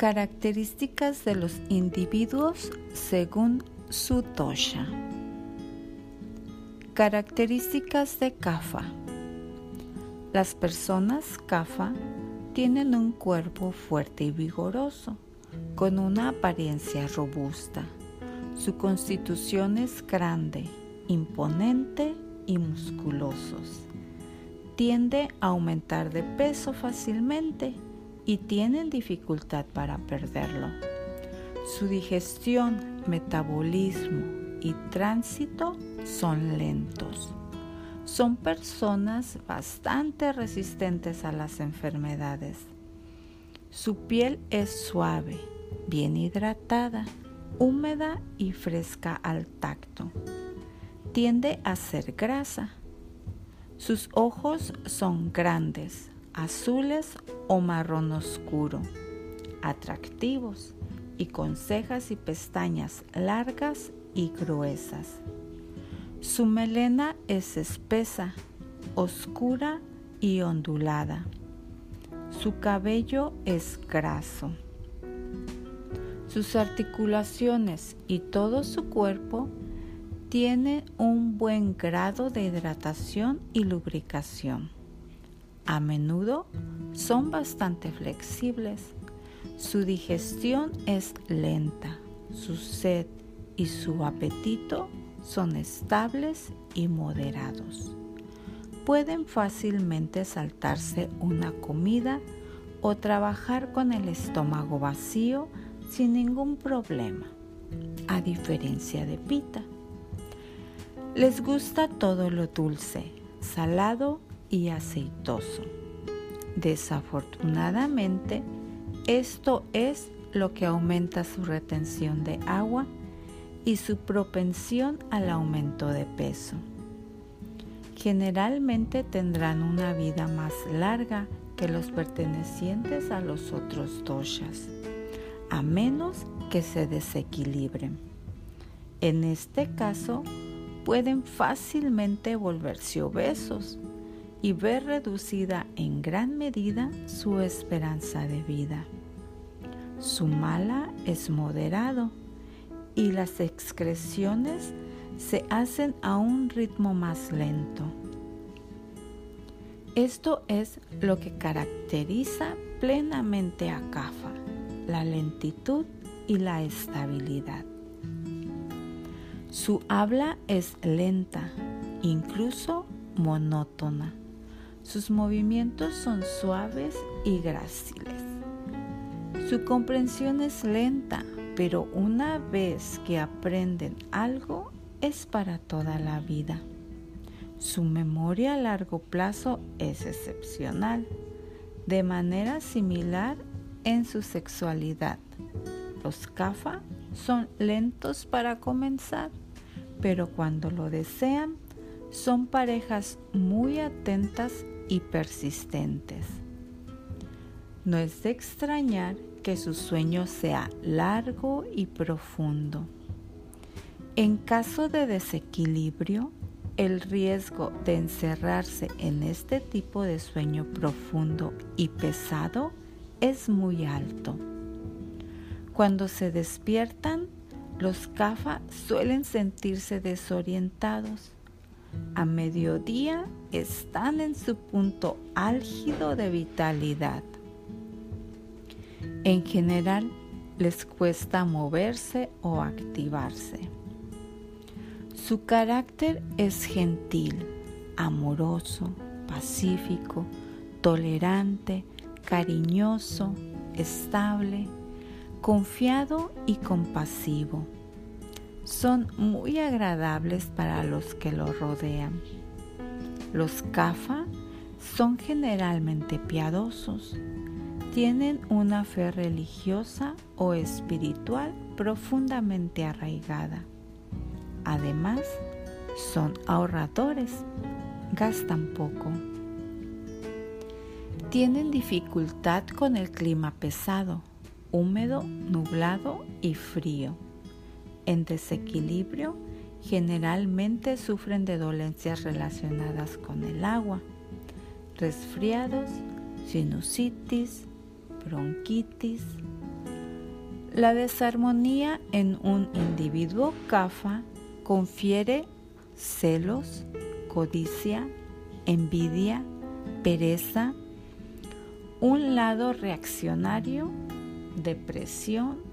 Características de los individuos según su tosha. Características de Kapha. Las personas Kapha tienen un cuerpo fuerte y vigoroso, con una apariencia robusta. Su constitución es grande, imponente y musculosos. Tiende a aumentar de peso fácilmente y tienen dificultad para perderlo. Su digestión, metabolismo y tránsito son lentos. Son personas bastante resistentes a las enfermedades. Su piel es suave, bien hidratada, húmeda y fresca al tacto. Tiende a ser grasa. Sus ojos son grandes, azules o marrón oscuro, atractivos y con cejas y pestañas largas y gruesas. Su melena es espesa, oscura y ondulada. Su cabello es graso. Sus articulaciones y todo su cuerpo tiene un buen grado de hidratación y lubricación. A menudo son bastante flexibles. Su digestión es lenta. Su sed y su apetito son estables y moderados. Pueden fácilmente saltarse una comida o trabajar con el estómago vacío sin ningún problema, a diferencia de Pita. Les gusta todo lo dulce, salado y aceitoso. Desafortunadamente, esto es lo que aumenta su retención de agua y su propensión al aumento de peso. Generalmente tendrán una vida más larga que los pertenecientes a los otros doshas, a menos que se desequilibren. En este caso, pueden fácilmente volverse obesos y ver reducida en gran medida su esperanza de vida. Su mala es moderado y las excreciones se hacen a un ritmo más lento. Esto es lo que caracteriza plenamente a Kafa, la lentitud y la estabilidad. Su habla es lenta, incluso monótona. Sus movimientos son suaves y gráciles. Su comprensión es lenta, pero una vez que aprenden algo es para toda la vida. Su memoria a largo plazo es excepcional, de manera similar en su sexualidad. Los kafa son lentos para comenzar, pero cuando lo desean, son parejas muy atentas y persistentes. No es de extrañar que su sueño sea largo y profundo. En caso de desequilibrio, el riesgo de encerrarse en este tipo de sueño profundo y pesado es muy alto. Cuando se despiertan, los CAFA suelen sentirse desorientados a mediodía están en su punto álgido de vitalidad. En general, les cuesta moverse o activarse. Su carácter es gentil, amoroso, pacífico, tolerante, cariñoso, estable, confiado y compasivo son muy agradables para los que lo rodean. Los kafa son generalmente piadosos, tienen una fe religiosa o espiritual profundamente arraigada. Además, son ahorradores, gastan poco. Tienen dificultad con el clima pesado, húmedo, nublado y frío en desequilibrio generalmente sufren de dolencias relacionadas con el agua, resfriados, sinusitis, bronquitis, La desarmonía en un individuo CAFA confiere celos, codicia, envidia, pereza, un lado reaccionario, depresión,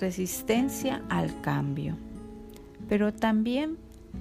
resistencia al cambio, pero también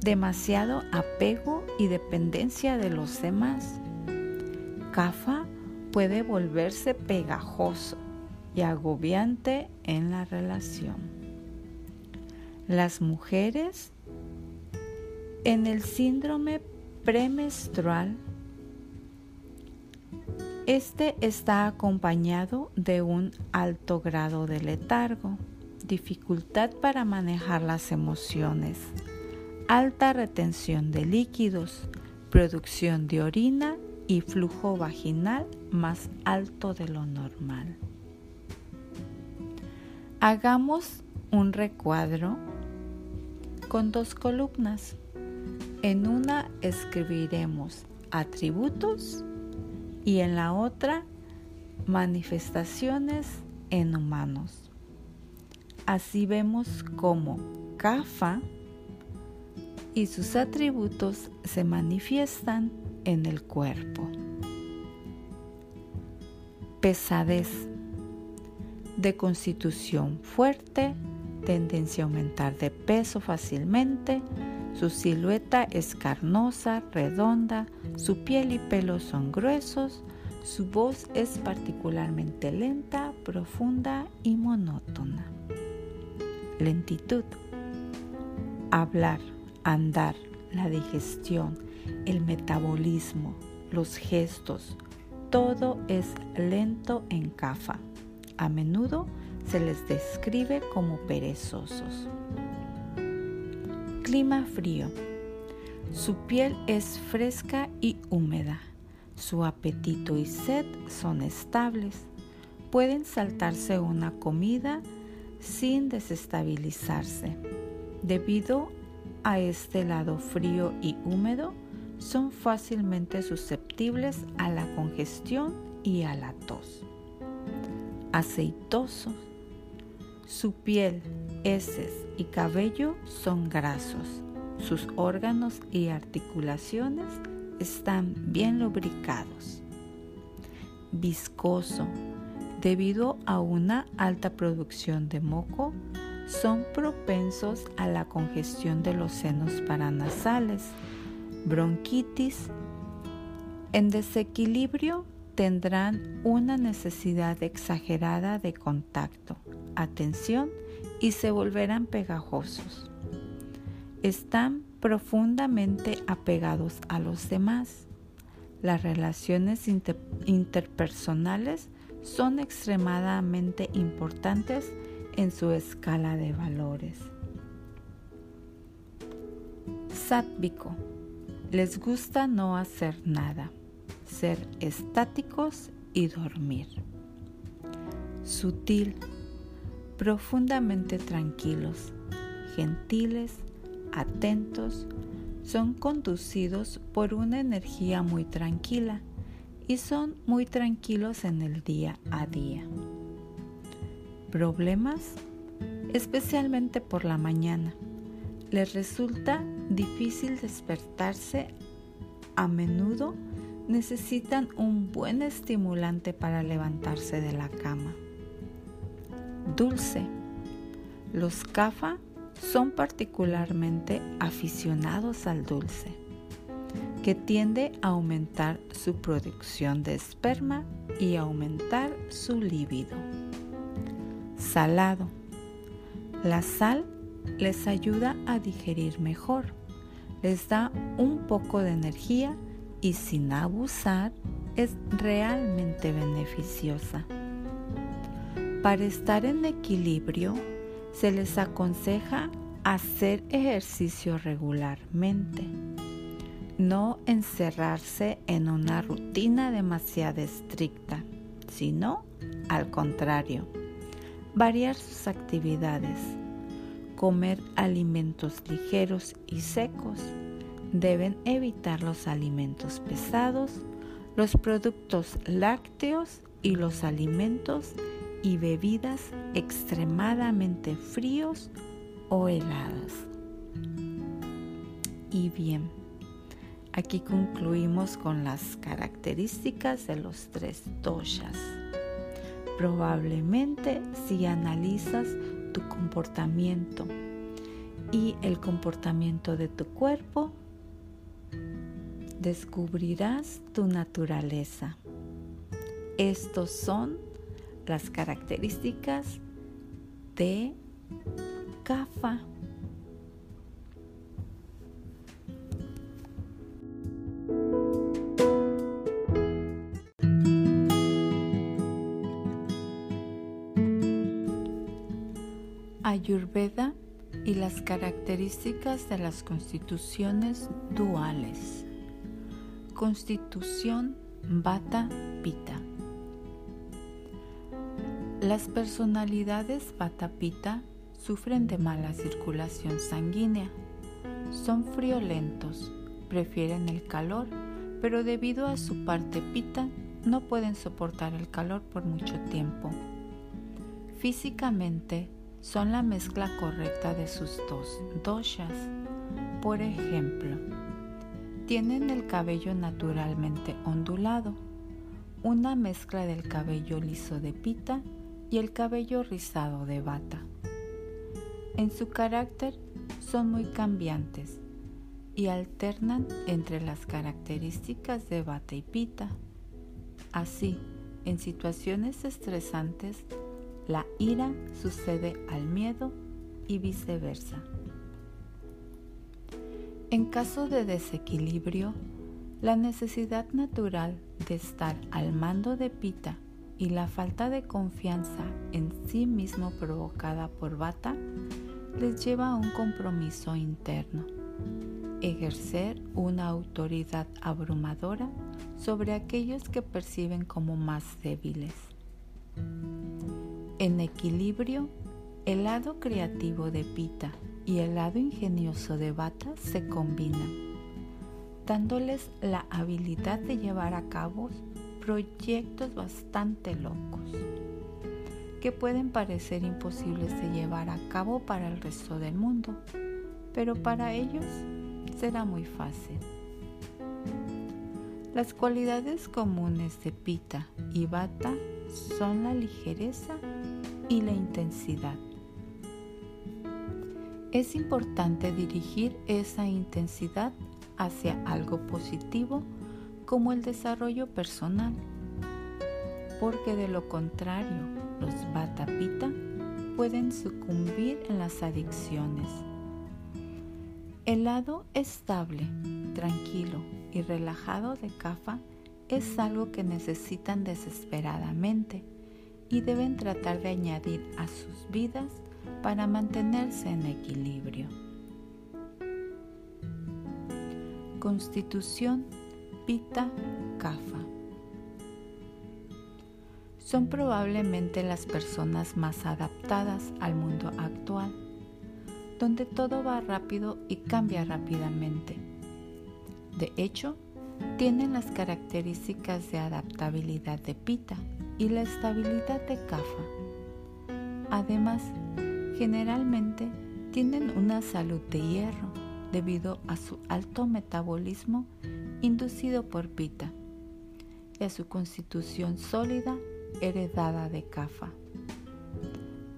demasiado apego y dependencia de los demás. CAFA puede volverse pegajoso y agobiante en la relación. Las mujeres en el síndrome premenstrual este está acompañado de un alto grado de letargo, dificultad para manejar las emociones, alta retención de líquidos, producción de orina y flujo vaginal más alto de lo normal. Hagamos un recuadro con dos columnas. En una escribiremos atributos y en la otra manifestaciones en humanos. Así vemos cómo Kafa y sus atributos se manifiestan en el cuerpo. Pesadez, de constitución fuerte, tendencia a aumentar de peso fácilmente, su silueta es carnosa, redonda, su piel y pelo son gruesos, su voz es particularmente lenta, profunda y monótona. Lentitud. Hablar, andar, la digestión, el metabolismo, los gestos, todo es lento en CAFA. A menudo se les describe como perezosos. Clima frío. Su piel es fresca y húmeda. Su apetito y sed son estables. Pueden saltarse una comida sin desestabilizarse. Debido a este lado frío y húmedo, son fácilmente susceptibles a la congestión y a la tos. Aceitosos. Su piel, heces y cabello son grasos. Sus órganos y articulaciones están bien lubricados. Viscoso. Debido a una alta producción de moco, son propensos a la congestión de los senos paranasales, bronquitis. En desequilibrio tendrán una necesidad exagerada de contacto, atención y se volverán pegajosos. Están profundamente apegados a los demás. Las relaciones interpersonales son extremadamente importantes en su escala de valores. Sátvico. Les gusta no hacer nada, ser estáticos y dormir. Sutil profundamente tranquilos, gentiles, atentos, son conducidos por una energía muy tranquila y son muy tranquilos en el día a día. Problemas, especialmente por la mañana. Les resulta difícil despertarse. A menudo necesitan un buen estimulante para levantarse de la cama dulce. Los CAFA son particularmente aficionados al dulce, que tiende a aumentar su producción de esperma y aumentar su líbido. Salado. La sal les ayuda a digerir mejor, les da un poco de energía y sin abusar es realmente beneficiosa. Para estar en equilibrio, se les aconseja hacer ejercicio regularmente, no encerrarse en una rutina demasiado estricta, sino al contrario, variar sus actividades, comer alimentos ligeros y secos, deben evitar los alimentos pesados, los productos lácteos y los alimentos y bebidas extremadamente fríos o helados. Y bien, aquí concluimos con las características de los tres doshas. Probablemente si analizas tu comportamiento y el comportamiento de tu cuerpo, descubrirás tu naturaleza. Estos son las características de CAFA. Ayurveda y las características de las constituciones duales. Constitución Vata Pita. Las personalidades Vata Pita sufren de mala circulación sanguínea. Son friolentos, prefieren el calor, pero debido a su parte Pita no pueden soportar el calor por mucho tiempo. Físicamente son la mezcla correcta de sus dos doshas. Por ejemplo, tienen el cabello naturalmente ondulado, una mezcla del cabello liso de pita y el cabello rizado de bata. En su carácter son muy cambiantes y alternan entre las características de bata y pita. Así, en situaciones estresantes, la ira sucede al miedo y viceversa. En caso de desequilibrio, la necesidad natural de estar al mando de Pita y la falta de confianza en sí mismo provocada por Bata les lleva a un compromiso interno, ejercer una autoridad abrumadora sobre aquellos que perciben como más débiles. En equilibrio, el lado creativo de Pita y el lado ingenioso de Bata se combinan, dándoles la habilidad de llevar a cabo proyectos bastante locos, que pueden parecer imposibles de llevar a cabo para el resto del mundo, pero para ellos será muy fácil. Las cualidades comunes de Pita y Bata son la ligereza y la intensidad. Es importante dirigir esa intensidad hacia algo positivo como el desarrollo personal, porque de lo contrario los batapita pueden sucumbir en las adicciones. El lado estable, tranquilo y relajado de Kafa es algo que necesitan desesperadamente y deben tratar de añadir a sus vidas para mantenerse en equilibrio. Constitución Pita Kafa son probablemente las personas más adaptadas al mundo actual, donde todo va rápido y cambia rápidamente. De hecho, tienen las características de adaptabilidad de Pita y la estabilidad de CAFA. Además, generalmente tienen una salud de hierro debido a su alto metabolismo inducido por Pita y a su constitución sólida heredada de CAFA.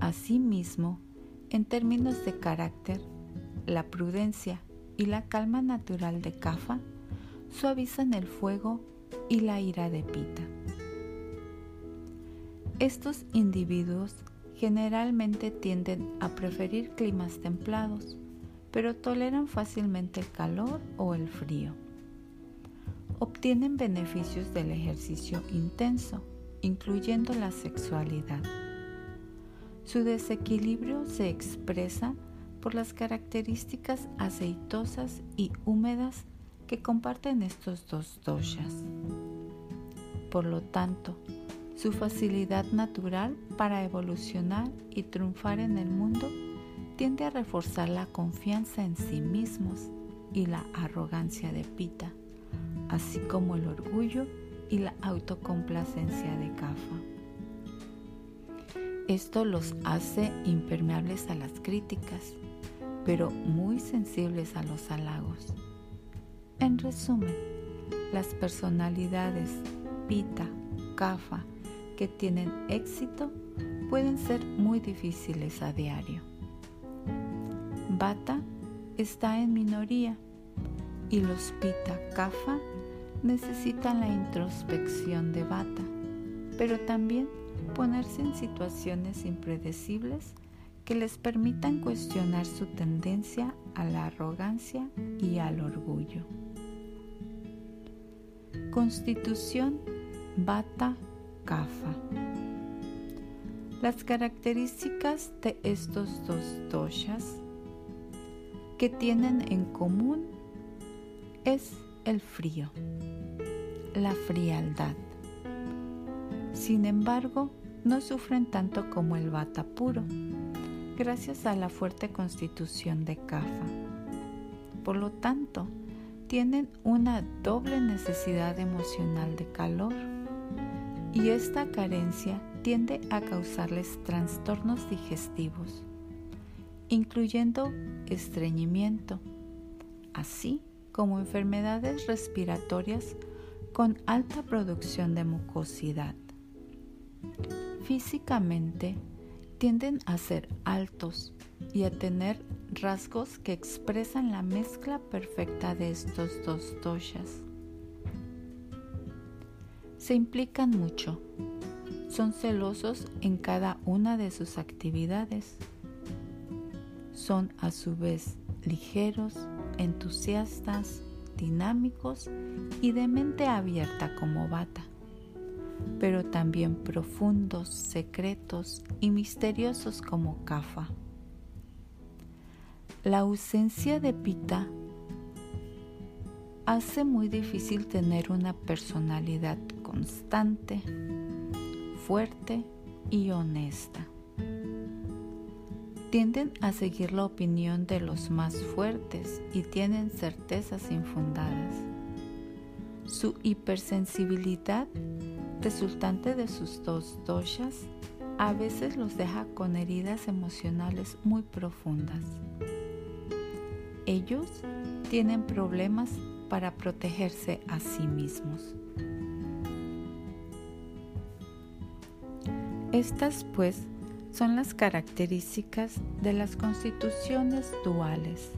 Asimismo, en términos de carácter, la prudencia y la calma natural de CAFA suavizan el fuego y la ira de Pita. Estos individuos generalmente tienden a preferir climas templados, pero toleran fácilmente el calor o el frío. Obtienen beneficios del ejercicio intenso, incluyendo la sexualidad. Su desequilibrio se expresa por las características aceitosas y húmedas que comparten estos dos doshas. Por lo tanto, su facilidad natural para evolucionar y triunfar en el mundo tiende a reforzar la confianza en sí mismos y la arrogancia de Pita, así como el orgullo y la autocomplacencia de Kafa. Esto los hace impermeables a las críticas, pero muy sensibles a los halagos. En resumen, las personalidades Pita, Kafa, que tienen éxito pueden ser muy difíciles a diario. Bata está en minoría y los Pita Kafa necesitan la introspección de Bata, pero también ponerse en situaciones impredecibles que les permitan cuestionar su tendencia a la arrogancia y al orgullo. Constitución Bata Las características de estos dos doshas que tienen en común es el frío, la frialdad. Sin embargo, no sufren tanto como el bata puro, gracias a la fuerte constitución de Kafa. Por lo tanto, tienen una doble necesidad emocional de calor y esta carencia tiende a causarles trastornos digestivos, incluyendo estreñimiento, así como enfermedades respiratorias con alta producción de mucosidad. Físicamente, tienden a ser altos y a tener rasgos que expresan la mezcla perfecta de estos dos doshas. Se implican mucho, son celosos en cada una de sus actividades, son a su vez ligeros, entusiastas, dinámicos y de mente abierta como bata. Pero también profundos, secretos y misteriosos como Kafa. La ausencia de Pita hace muy difícil tener una personalidad constante, fuerte y honesta. Tienden a seguir la opinión de los más fuertes y tienen certezas infundadas. Su hipersensibilidad resultante de sus dos doshas a veces los deja con heridas emocionales muy profundas. Ellos tienen problemas para protegerse a sí mismos. Estas pues son las características de las constituciones duales.